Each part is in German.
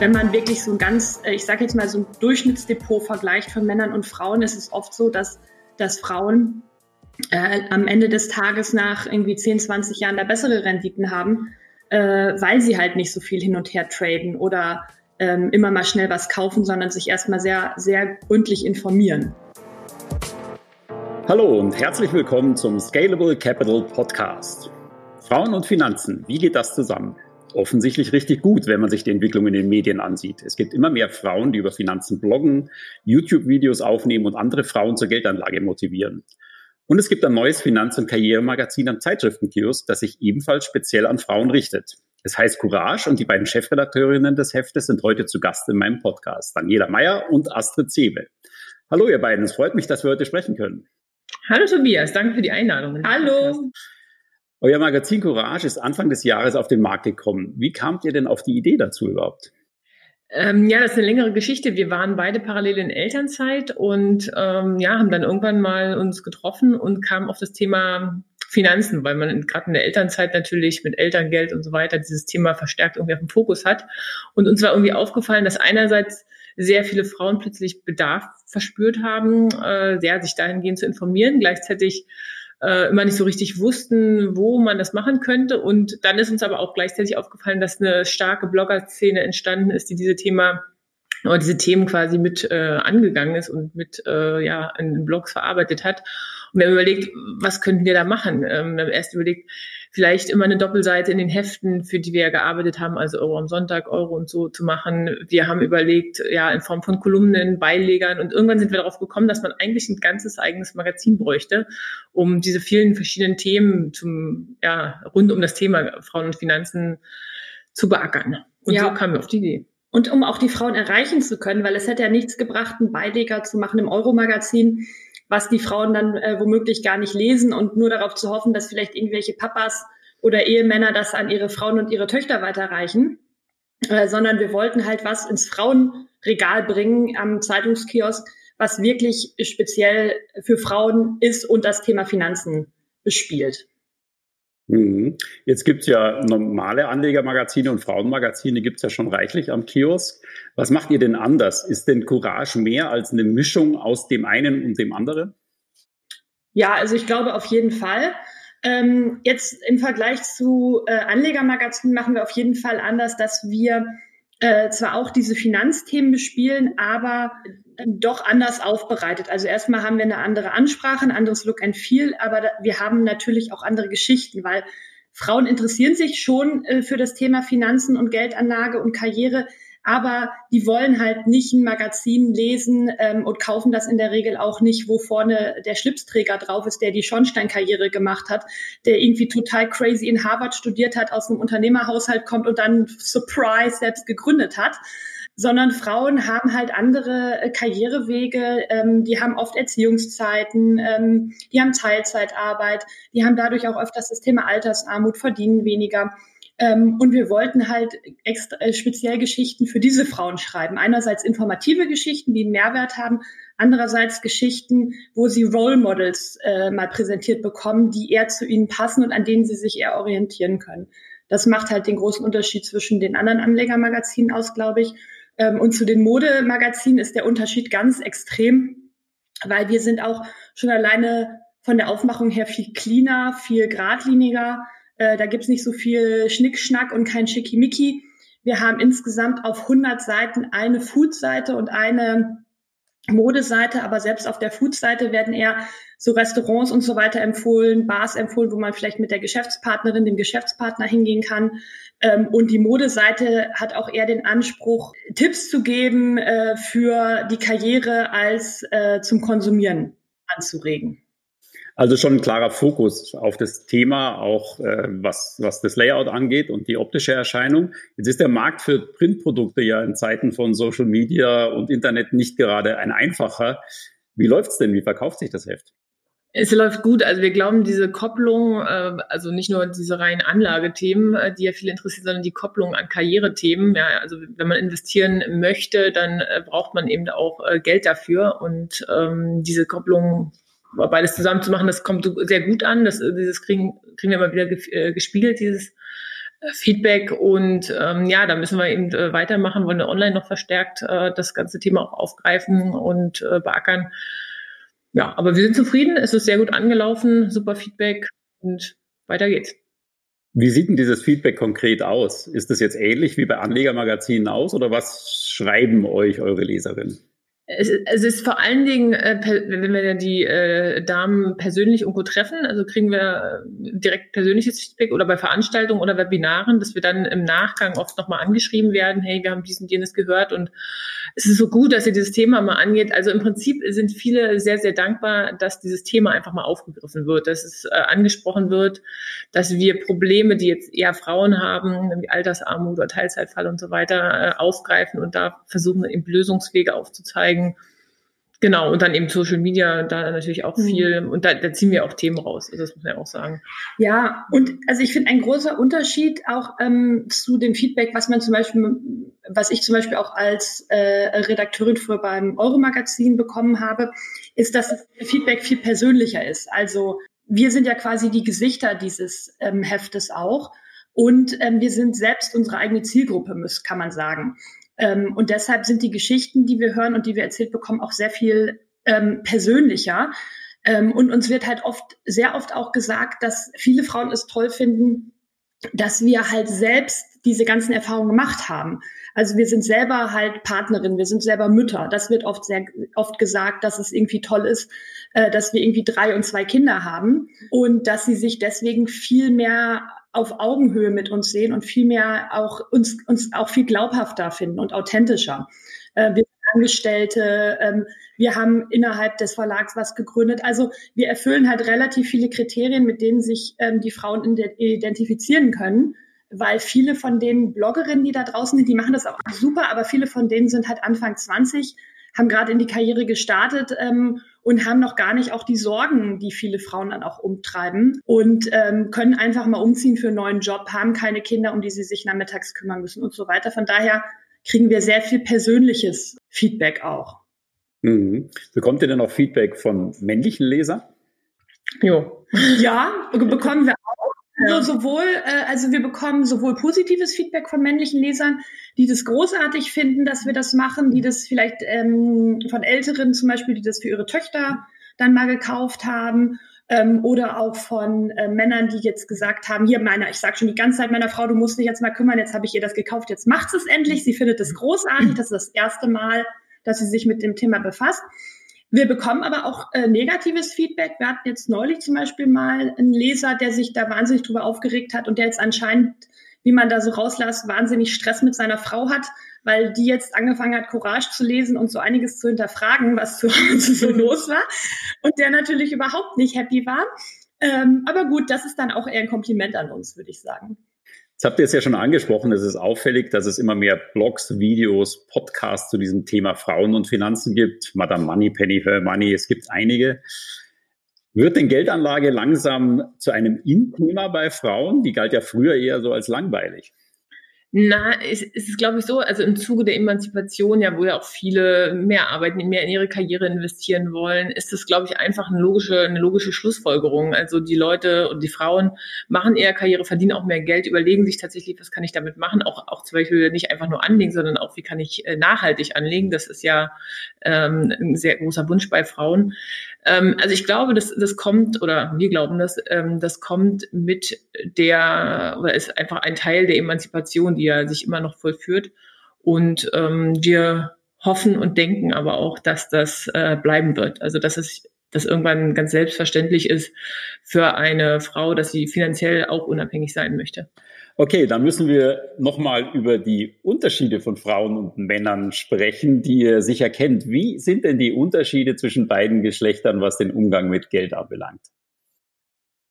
Wenn man wirklich so ein ganz, äh, ich sage jetzt mal so ein Durchschnittsdepot vergleicht von Männern und Frauen, ist es oft so, dass, dass Frauen äh, am Ende des Tages nach irgendwie 10, 20 Jahren da bessere Renditen haben, äh, weil sie halt nicht so viel hin und her traden oder ähm, immer mal schnell was kaufen, sondern sich erstmal sehr, sehr gründlich informieren. Hallo und herzlich willkommen zum Scalable Capital Podcast. Frauen und Finanzen, wie geht das zusammen? Offensichtlich richtig gut, wenn man sich die Entwicklung in den Medien ansieht. Es gibt immer mehr Frauen, die über Finanzen bloggen, YouTube-Videos aufnehmen und andere Frauen zur Geldanlage motivieren. Und es gibt ein neues Finanz- und Karrieremagazin am Zeitschriftenkiosk, das sich ebenfalls speziell an Frauen richtet. Es heißt Courage und die beiden Chefredakteurinnen des Heftes sind heute zu Gast in meinem Podcast, Daniela Meyer und Astrid Zebe. Hallo ihr beiden, es freut mich, dass wir heute sprechen können. Hallo Tobias, danke für die Einladung. Hallo. Euer Magazin Courage ist Anfang des Jahres auf den Markt gekommen. Wie kamt ihr denn auf die Idee dazu überhaupt? Ähm, ja, das ist eine längere Geschichte. Wir waren beide parallel in Elternzeit und ähm, ja, haben dann irgendwann mal uns getroffen und kamen auf das Thema Finanzen, weil man gerade in der Elternzeit natürlich mit Elterngeld und so weiter dieses Thema verstärkt irgendwie auf dem Fokus hat. Und uns war irgendwie aufgefallen, dass einerseits sehr viele Frauen plötzlich Bedarf verspürt haben, äh, ja, sich dahingehend zu informieren, gleichzeitig äh, immer nicht so richtig wussten, wo man das machen könnte. Und dann ist uns aber auch gleichzeitig aufgefallen, dass eine starke Blogger-Szene entstanden ist, die diese Thema oder diese Themen quasi mit äh, angegangen ist und mit äh, ja in Blogs verarbeitet hat. Und wir haben überlegt, was könnten wir da machen? Ähm, wir haben erst überlegt, vielleicht immer eine Doppelseite in den Heften, für die wir ja gearbeitet haben, also Euro am Sonntag, Euro und so zu machen. Wir haben überlegt, ja, in Form von Kolumnen, Beilegern und irgendwann sind wir darauf gekommen, dass man eigentlich ein ganzes eigenes Magazin bräuchte, um diese vielen verschiedenen Themen zum, ja, rund um das Thema Frauen und Finanzen zu beackern. Und ja. so kamen wir auf die Idee. Und um auch die Frauen erreichen zu können, weil es hätte ja nichts gebracht, einen Beileger zu machen im Euro-Magazin, was die Frauen dann äh, womöglich gar nicht lesen und nur darauf zu hoffen, dass vielleicht irgendwelche Papas oder Ehemänner das an ihre Frauen und ihre Töchter weiterreichen, äh, sondern wir wollten halt was ins Frauenregal bringen am Zeitungskiosk, was wirklich speziell für Frauen ist und das Thema Finanzen bespielt. Mhm. Jetzt gibt's ja normale Anlegermagazine und Frauenmagazine gibt's ja schon reichlich am Kiosk. Was macht ihr denn anders? Ist denn Courage mehr als eine Mischung aus dem einen und dem anderen? Ja, also ich glaube auf jeden Fall. Ähm, jetzt im Vergleich zu äh, Anlegermagazinen machen wir auf jeden Fall anders, dass wir äh, zwar auch diese Finanzthemen bespielen, aber doch anders aufbereitet. Also erstmal haben wir eine andere Ansprache, ein anderes Look and Feel, aber wir haben natürlich auch andere Geschichten, weil Frauen interessieren sich schon äh, für das Thema Finanzen und Geldanlage und Karriere, aber die wollen halt nicht ein Magazin lesen ähm, und kaufen das in der Regel auch nicht, wo vorne der Schlipsträger drauf ist, der die Schornsteinkarriere gemacht hat, der irgendwie total crazy in Harvard studiert hat, aus einem Unternehmerhaushalt kommt und dann Surprise selbst gegründet hat sondern Frauen haben halt andere äh, Karrierewege, ähm, die haben oft Erziehungszeiten, ähm, die haben Teilzeitarbeit, die haben dadurch auch öfters das Thema Altersarmut, verdienen weniger. Ähm, und wir wollten halt extra, äh, speziell Geschichten für diese Frauen schreiben. Einerseits informative Geschichten, die einen Mehrwert haben, andererseits Geschichten, wo sie Role Models äh, mal präsentiert bekommen, die eher zu ihnen passen und an denen sie sich eher orientieren können. Das macht halt den großen Unterschied zwischen den anderen Anlegermagazinen aus, glaube ich. Ähm, und zu den Modemagazinen ist der Unterschied ganz extrem, weil wir sind auch schon alleine von der Aufmachung her viel cleaner, viel geradliniger. Äh, da gibt's nicht so viel Schnickschnack und kein Schickimicki. Wir haben insgesamt auf 100 Seiten eine Food-Seite und eine Modeseite, aber selbst auf der Food-Seite werden eher so Restaurants und so weiter empfohlen, Bars empfohlen, wo man vielleicht mit der Geschäftspartnerin, dem Geschäftspartner hingehen kann. Ähm, und die Modeseite hat auch eher den Anspruch, Tipps zu geben äh, für die Karriere als äh, zum Konsumieren anzuregen. Also schon ein klarer Fokus auf das Thema, auch äh, was, was das Layout angeht und die optische Erscheinung. Jetzt ist der Markt für Printprodukte ja in Zeiten von Social Media und Internet nicht gerade ein einfacher. Wie läuft's denn? Wie verkauft sich das Heft? Es läuft gut. Also wir glauben, diese Kopplung, äh, also nicht nur diese reinen Anlagethemen, äh, die ja viele interessieren, sondern die Kopplung an Karrierethemen. Ja, also wenn man investieren möchte, dann äh, braucht man eben auch äh, Geld dafür. Und ähm, diese Kopplung beides zusammen zu machen, das kommt sehr gut an. Das, dieses kriegen, kriegen wir immer wieder äh, gespiegelt, dieses Feedback und ähm, ja, da müssen wir eben äh, weitermachen, wollen wir online noch verstärkt äh, das ganze Thema auch aufgreifen und äh, beackern. Ja, aber wir sind zufrieden, es ist sehr gut angelaufen, super Feedback und weiter geht's. Wie sieht denn dieses Feedback konkret aus? Ist das jetzt ähnlich wie bei Anlegermagazinen aus oder was schreiben euch eure Leserinnen? Es, es ist vor allen Dingen, äh, wenn wir die äh, Damen persönlich irgendwo treffen, also kriegen wir äh, direkt persönliches Feedback oder bei Veranstaltungen oder Webinaren, dass wir dann im Nachgang oft nochmal angeschrieben werden, hey, wir haben dies und jenes gehört und es ist so gut, dass ihr dieses Thema mal angeht. Also im Prinzip sind viele sehr, sehr dankbar, dass dieses Thema einfach mal aufgegriffen wird, dass es äh, angesprochen wird, dass wir Probleme, die jetzt eher Frauen haben, wie Altersarmut oder Teilzeitfall und so weiter, äh, aufgreifen und da versuchen eben Lösungswege aufzuzeigen zeigen. Genau, und dann eben Social Media, da natürlich auch mhm. viel, mhm. und da, da ziehen wir auch Themen raus, also das muss man ja auch sagen. Ja, und also ich finde ein großer Unterschied auch ähm, zu dem Feedback, was man zum Beispiel, was ich zum Beispiel auch als äh, Redakteurin für beim Euro-Magazin bekommen habe, ist, dass das Feedback viel persönlicher ist. Also wir sind ja quasi die Gesichter dieses ähm, Heftes auch. Und ähm, wir sind selbst unsere eigene Zielgruppe, muss, kann man sagen. Ähm, und deshalb sind die Geschichten, die wir hören und die wir erzählt bekommen, auch sehr viel ähm, persönlicher. Ähm, und uns wird halt oft, sehr oft auch gesagt, dass viele Frauen es toll finden, dass wir halt selbst diese ganzen Erfahrungen gemacht haben. Also wir sind selber halt Partnerin, wir sind selber Mütter. Das wird oft sehr oft gesagt, dass es irgendwie toll ist, äh, dass wir irgendwie drei und zwei Kinder haben und dass sie sich deswegen viel mehr auf Augenhöhe mit uns sehen und viel mehr auch uns, uns auch viel glaubhafter finden und authentischer. Äh, wir sind Angestellte, ähm, wir haben innerhalb des Verlags was gegründet. Also wir erfüllen halt relativ viele Kriterien, mit denen sich ähm, die Frauen identifizieren können weil viele von den Bloggerinnen, die da draußen sind, die machen das auch super, aber viele von denen sind halt Anfang 20, haben gerade in die Karriere gestartet ähm, und haben noch gar nicht auch die Sorgen, die viele Frauen dann auch umtreiben und ähm, können einfach mal umziehen für einen neuen Job, haben keine Kinder, um die sie sich nachmittags kümmern müssen und so weiter. Von daher kriegen wir sehr viel persönliches Feedback auch. Mhm. Bekommt ihr denn auch Feedback von männlichen Lesern? Jo. Ja, bekommen wir. Also sowohl, äh, also wir bekommen sowohl positives Feedback von männlichen Lesern, die das großartig finden, dass wir das machen, die das vielleicht ähm, von Älteren zum Beispiel, die das für ihre Töchter dann mal gekauft haben. Ähm, oder auch von äh, Männern, die jetzt gesagt haben, hier meiner, ich sage schon die ganze Zeit meiner Frau, du musst dich jetzt mal kümmern, jetzt habe ich ihr das gekauft, jetzt macht es endlich. Sie findet es großartig, das ist das erste Mal, dass sie sich mit dem Thema befasst. Wir bekommen aber auch äh, negatives Feedback. Wir hatten jetzt neulich zum Beispiel mal einen Leser, der sich da wahnsinnig drüber aufgeregt hat und der jetzt anscheinend, wie man da so rauslässt, wahnsinnig Stress mit seiner Frau hat, weil die jetzt angefangen hat, Courage zu lesen und so einiges zu hinterfragen, was zu Hause so los war. Und der natürlich überhaupt nicht happy war. Ähm, aber gut, das ist dann auch eher ein Kompliment an uns, würde ich sagen. Jetzt habt ihr es ja schon angesprochen, es ist auffällig, dass es immer mehr Blogs, Videos, Podcasts zu diesem Thema Frauen und Finanzen gibt. Madame Money, Penny for Money, es gibt einige. Wird denn Geldanlage langsam zu einem In-Thema bei Frauen? Die galt ja früher eher so als langweilig. Na, es, ist, glaube ich, so, also im Zuge der Emanzipation, ja, wo ja auch viele mehr arbeiten, mehr in ihre Karriere investieren wollen, ist das, glaube ich, einfach eine logische, eine logische Schlussfolgerung. Also die Leute und die Frauen machen eher Karriere, verdienen auch mehr Geld, überlegen sich tatsächlich, was kann ich damit machen, auch, auch zum Beispiel nicht einfach nur anlegen, sondern auch, wie kann ich äh, nachhaltig anlegen. Das ist ja ähm, ein sehr großer Wunsch bei Frauen. Ähm, also ich glaube, das, das kommt, oder wir glauben, dass ähm, das kommt mit der, oder ist einfach ein Teil der Emanzipation, die ja sich immer noch vollführt. Und ähm, wir hoffen und denken aber auch, dass das äh, bleiben wird. Also dass es dass irgendwann ganz selbstverständlich ist für eine Frau, dass sie finanziell auch unabhängig sein möchte. Okay, dann müssen wir nochmal über die Unterschiede von Frauen und Männern sprechen, die ihr sicher kennt. Wie sind denn die Unterschiede zwischen beiden Geschlechtern, was den Umgang mit Geld anbelangt?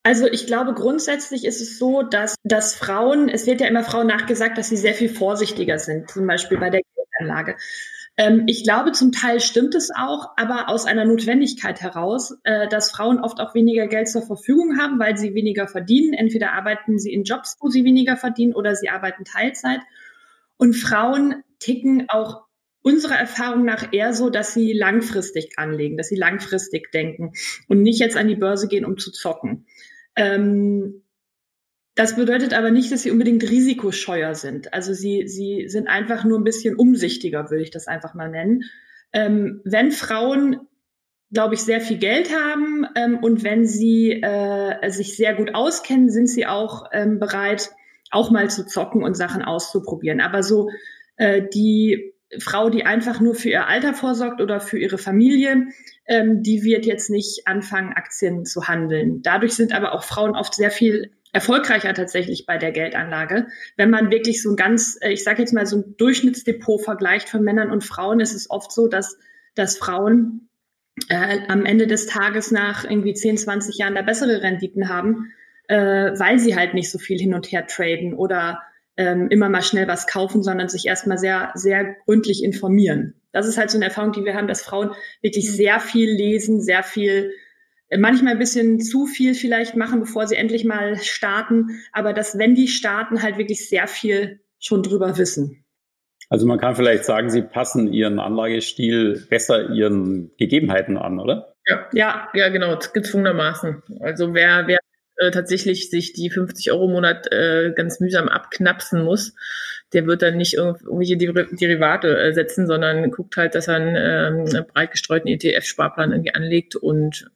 Also ich glaube, grundsätzlich ist es so, dass, dass Frauen, es wird ja immer Frauen nachgesagt, dass sie sehr viel vorsichtiger sind, zum Beispiel bei der Geldanlage. Ähm, ich glaube, zum Teil stimmt es auch, aber aus einer Notwendigkeit heraus, äh, dass Frauen oft auch weniger Geld zur Verfügung haben, weil sie weniger verdienen. Entweder arbeiten sie in Jobs, wo sie weniger verdienen, oder sie arbeiten Teilzeit. Und Frauen ticken auch unserer Erfahrung nach eher so, dass sie langfristig anlegen, dass sie langfristig denken und nicht jetzt an die Börse gehen, um zu zocken. Ähm, Das bedeutet aber nicht, dass sie unbedingt risikoscheuer sind. Also sie, sie sind einfach nur ein bisschen umsichtiger, würde ich das einfach mal nennen. Ähm, wenn Frauen, glaube ich, sehr viel Geld haben ähm, und wenn sie äh, sich sehr gut auskennen, sind sie auch ähm, bereit, auch mal zu zocken und Sachen auszuprobieren. Aber so äh, die Frau, die einfach nur für ihr Alter vorsorgt oder für ihre Familie, ähm, die wird jetzt nicht anfangen, Aktien zu handeln. Dadurch sind aber auch Frauen oft sehr viel erfolgreicher tatsächlich bei der Geldanlage. Wenn man wirklich so ein ganz, äh, ich sage jetzt mal so ein Durchschnittsdepot vergleicht von Männern und Frauen, ist es oft so, dass, dass Frauen äh, am Ende des Tages nach irgendwie 10, 20 Jahren da bessere Renditen haben, äh, weil sie halt nicht so viel hin und her traden oder ähm, immer mal schnell was kaufen, sondern sich erstmal sehr, sehr gründlich informieren. Das ist halt so eine Erfahrung, die wir haben, dass Frauen wirklich mhm. sehr viel lesen, sehr viel manchmal ein bisschen zu viel vielleicht machen, bevor sie endlich mal starten, aber dass, wenn die starten, halt wirklich sehr viel schon drüber wissen. Also man kann vielleicht sagen, sie passen ihren Anlagestil besser ihren Gegebenheiten an, oder? Ja, ja, ja, genau, gezwungenermaßen. Also wer, wer äh, tatsächlich sich die 50 Euro im Monat äh, ganz mühsam abknapsen muss, der wird dann nicht irgendwelche Derivate äh, setzen, sondern guckt halt, dass er einen ähm, breit gestreuten ETF-Sparplan irgendwie anlegt und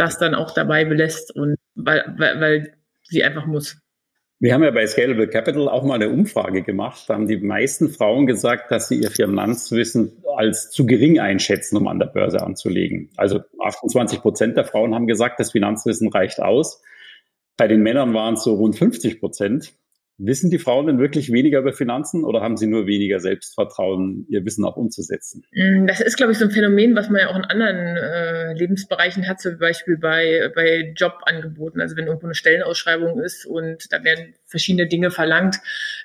das dann auch dabei belässt und weil, weil, weil sie einfach muss. Wir haben ja bei Scalable Capital auch mal eine Umfrage gemacht. Da haben die meisten Frauen gesagt, dass sie ihr Finanzwissen als zu gering einschätzen, um an der Börse anzulegen. Also 28 Prozent der Frauen haben gesagt, das Finanzwissen reicht aus. Bei den Männern waren es so rund 50 Prozent. Wissen die Frauen denn wirklich weniger über Finanzen oder haben sie nur weniger Selbstvertrauen, ihr Wissen auch umzusetzen? Mm, das ist, glaube ich, so ein Phänomen, was man ja auch in anderen äh, Lebensbereichen hat, zum Beispiel bei, bei Jobangeboten. Also wenn irgendwo eine Stellenausschreibung ist und da werden verschiedene Dinge verlangt,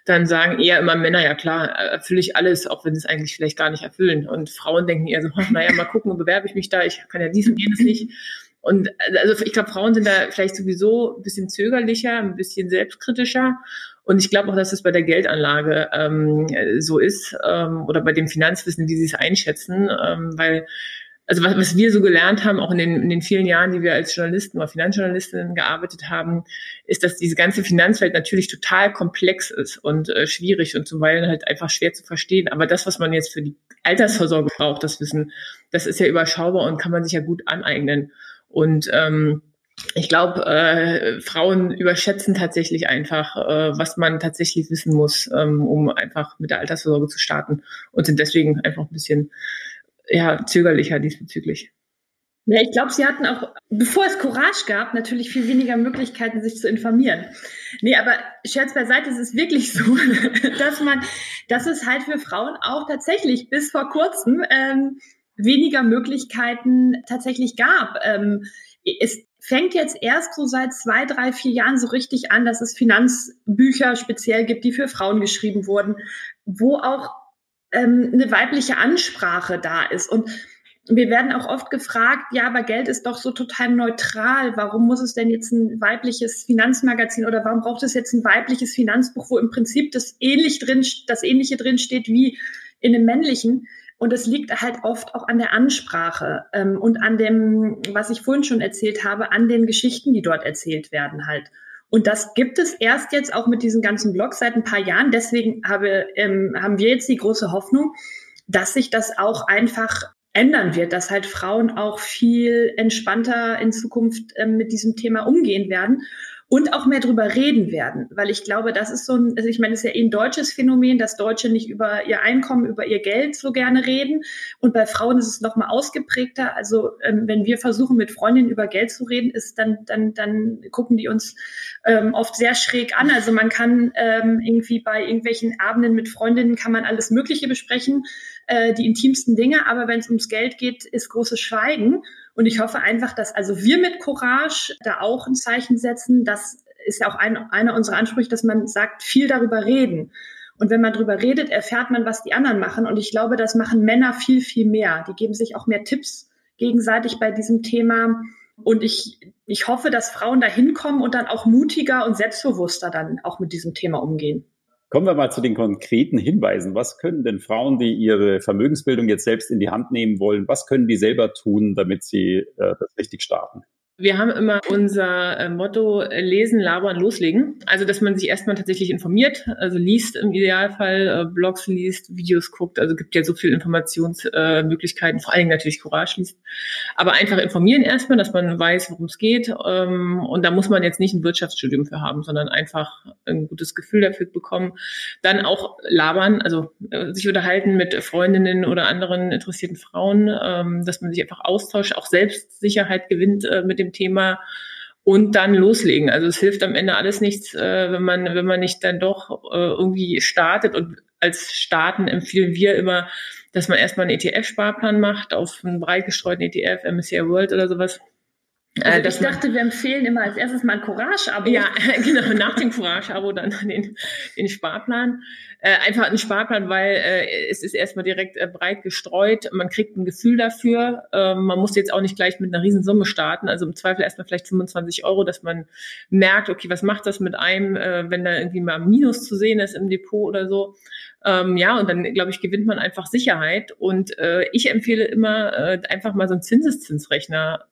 dann sagen eher immer Männer, ja klar, erfülle ich alles, auch wenn sie es eigentlich vielleicht gar nicht erfüllen. Und Frauen denken eher so, naja, mal gucken, bewerbe ich mich da, ich kann ja dies und jenes nicht. Und also ich glaube, Frauen sind da vielleicht sowieso ein bisschen zögerlicher, ein bisschen selbstkritischer. Und ich glaube auch, dass es bei der Geldanlage ähm, so ist ähm, oder bei dem Finanzwissen, wie sie es einschätzen, ähm, weil also was, was wir so gelernt haben, auch in den, in den vielen Jahren, die wir als Journalisten oder Finanzjournalistinnen gearbeitet haben, ist, dass diese ganze Finanzwelt natürlich total komplex ist und äh, schwierig und zuweilen halt einfach schwer zu verstehen. Aber das, was man jetzt für die Altersvorsorge braucht, das Wissen, das ist ja überschaubar und kann man sich ja gut aneignen. Und ähm, ich glaube, äh, Frauen überschätzen tatsächlich einfach, äh, was man tatsächlich wissen muss, ähm, um einfach mit der Altersvorsorge zu starten und sind deswegen einfach ein bisschen ja, zögerlicher diesbezüglich. Ja, ich glaube, sie hatten auch, bevor es Courage gab, natürlich viel weniger Möglichkeiten, sich zu informieren. Nee, aber Scherz beiseite, es ist wirklich so, dass man, dass es halt für Frauen auch tatsächlich bis vor kurzem ähm, weniger Möglichkeiten tatsächlich gab. Ähm, es fängt jetzt erst so seit zwei, drei, vier Jahren so richtig an, dass es Finanzbücher speziell gibt, die für Frauen geschrieben wurden, wo auch ähm, eine weibliche Ansprache da ist. Und wir werden auch oft gefragt, ja, aber Geld ist doch so total neutral. Warum muss es denn jetzt ein weibliches Finanzmagazin oder warum braucht es jetzt ein weibliches Finanzbuch, wo im Prinzip das ähnlich drin, das ähnliche drin steht wie in einem männlichen? Und es liegt halt oft auch an der Ansprache ähm, und an dem, was ich vorhin schon erzählt habe, an den Geschichten, die dort erzählt werden halt. Und das gibt es erst jetzt auch mit diesen ganzen Blogs seit ein paar Jahren. Deswegen habe, ähm, haben wir jetzt die große Hoffnung, dass sich das auch einfach ändern wird, dass halt Frauen auch viel entspannter in Zukunft ähm, mit diesem Thema umgehen werden und auch mehr drüber reden werden, weil ich glaube, das ist so ein, also ich meine, es ist ja eh ein deutsches Phänomen, dass Deutsche nicht über ihr Einkommen, über ihr Geld so gerne reden und bei Frauen ist es noch mal ausgeprägter. Also ähm, wenn wir versuchen, mit Freundinnen über Geld zu reden, ist dann dann dann gucken die uns ähm, oft sehr schräg an. Also man kann ähm, irgendwie bei irgendwelchen Abenden mit Freundinnen kann man alles Mögliche besprechen, äh, die intimsten Dinge, aber wenn es ums Geld geht, ist großes Schweigen. Und ich hoffe einfach, dass also wir mit Courage da auch ein Zeichen setzen. Das ist ja auch ein, einer unserer Ansprüche, dass man sagt, viel darüber reden. Und wenn man darüber redet, erfährt man, was die anderen machen. Und ich glaube, das machen Männer viel, viel mehr. Die geben sich auch mehr Tipps gegenseitig bei diesem Thema. Und ich, ich hoffe, dass Frauen da hinkommen und dann auch mutiger und selbstbewusster dann auch mit diesem Thema umgehen. Kommen wir mal zu den konkreten Hinweisen. Was können denn Frauen, die ihre Vermögensbildung jetzt selbst in die Hand nehmen wollen, was können die selber tun, damit sie äh, das richtig starten? Wir haben immer unser äh, Motto äh, lesen, labern, loslegen. Also, dass man sich erstmal tatsächlich informiert, also liest im Idealfall, äh, Blogs liest, Videos guckt. Also gibt ja so viele Informationsmöglichkeiten, vor allem natürlich Courage liest. Aber einfach informieren erstmal, dass man weiß, worum es geht. Ähm, und da muss man jetzt nicht ein Wirtschaftsstudium für haben, sondern einfach ein gutes Gefühl dafür bekommen. Dann auch labern, also sich unterhalten mit Freundinnen oder anderen interessierten Frauen, ähm, dass man sich einfach austauscht, auch Selbstsicherheit gewinnt mit dem dem Thema und dann loslegen. Also es hilft am Ende alles nichts, äh, wenn man wenn man nicht dann doch äh, irgendwie startet und als Starten empfehlen wir immer, dass man erstmal einen ETF-Sparplan macht auf einen breit gestreuten ETF, MSCI World oder sowas. Also äh, ich dachte, wir empfehlen immer als erstes mal ein Courage-Abo. Ja, genau, nach dem Courage-Abo dann den, den Sparplan. Äh, einfach ein Sparplan, weil äh, es ist erstmal direkt äh, breit gestreut. Man kriegt ein Gefühl dafür. Ähm, man muss jetzt auch nicht gleich mit einer Riesensumme starten. Also im Zweifel erstmal vielleicht 25 Euro, dass man merkt, okay, was macht das mit einem, äh, wenn da irgendwie mal Minus zu sehen ist im Depot oder so. Ähm, ja, und dann, glaube ich, gewinnt man einfach Sicherheit. Und äh, ich empfehle immer, einfach mal so einen Zinseszinsrechner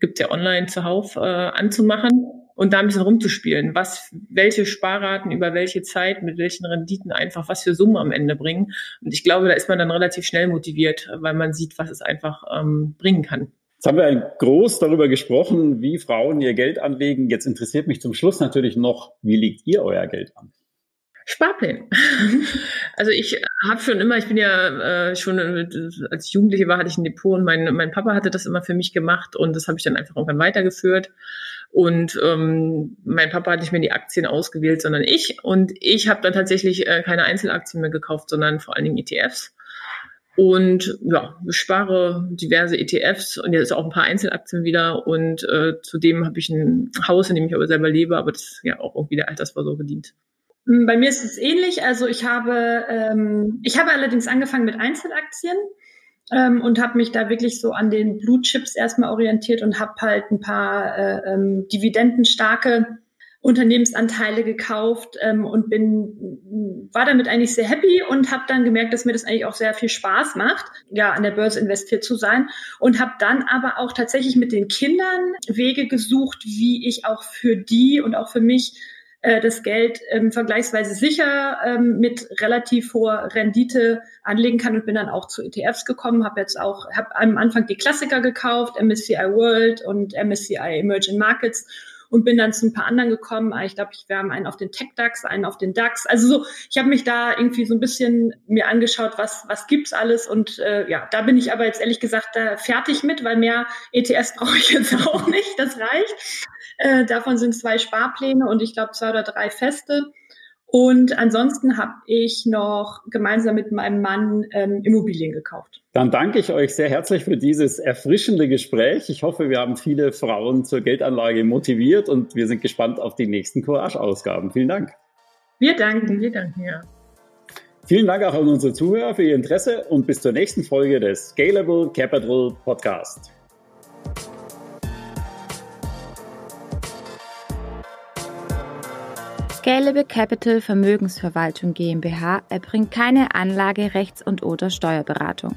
gibt ja online zuhauf äh, anzumachen und da ein bisschen rumzuspielen, was, welche Sparraten über welche Zeit, mit welchen Renditen einfach was für Summen am Ende bringen. Und ich glaube, da ist man dann relativ schnell motiviert, weil man sieht, was es einfach ähm, bringen kann. Jetzt haben wir groß darüber gesprochen, wie Frauen ihr Geld anlegen. Jetzt interessiert mich zum Schluss natürlich noch, wie legt ihr euer Geld an? Sparpläne. Also ich habe schon immer, ich bin ja äh, schon äh, als Jugendliche war, hatte ich ein Depot und mein, mein Papa hatte das immer für mich gemacht und das habe ich dann einfach irgendwann weitergeführt. Und ähm, mein Papa hat nicht mehr die Aktien ausgewählt, sondern ich. Und ich habe dann tatsächlich äh, keine Einzelaktien mehr gekauft, sondern vor allen Dingen ETFs. Und ja, ich spare diverse ETFs und jetzt auch ein paar Einzelaktien wieder. Und äh, zudem habe ich ein Haus, in dem ich aber selber lebe, aber das ja auch irgendwie der Altersvorsorge dient. Hm, bei mir ist es ähnlich. Also ich habe, ähm, ich habe allerdings angefangen mit Einzelaktien ähm, und habe mich da wirklich so an den Blue Chips erstmal orientiert und habe halt ein paar äh, ähm, dividendenstarke Unternehmensanteile gekauft ähm, und bin war damit eigentlich sehr happy und habe dann gemerkt, dass mir das eigentlich auch sehr viel Spaß macht, ja an der Börse investiert zu sein und habe dann aber auch tatsächlich mit den Kindern Wege gesucht, wie ich auch für die und auch für mich äh, das Geld ähm, vergleichsweise sicher ähm, mit relativ hoher Rendite anlegen kann und bin dann auch zu ETFs gekommen, habe jetzt auch habe am Anfang die Klassiker gekauft, MSCI World und MSCI Emerging Markets und bin dann zu ein paar anderen gekommen. Ah, ich glaube, wir haben einen auf den Tech DAX, einen auf den DAX. Also so, ich habe mich da irgendwie so ein bisschen mir angeschaut, was was gibt's alles und äh, ja, da bin ich aber jetzt ehrlich gesagt da fertig mit, weil mehr ETFs brauche ich jetzt auch nicht. Das reicht. Äh, davon sind zwei Sparpläne und ich glaube zwei oder drei feste. Und ansonsten habe ich noch gemeinsam mit meinem Mann ähm, Immobilien gekauft. Dann danke ich euch sehr herzlich für dieses erfrischende Gespräch. Ich hoffe, wir haben viele Frauen zur Geldanlage motiviert und wir sind gespannt auf die nächsten Courage-Ausgaben. Vielen Dank. Wir danken, wir danken, ja. Vielen Dank auch an unsere Zuhörer für Ihr Interesse und bis zur nächsten Folge des Scalable Capital Podcast. Scalable Capital Vermögensverwaltung GmbH erbringt keine Anlage-, Rechts- und oder Steuerberatung.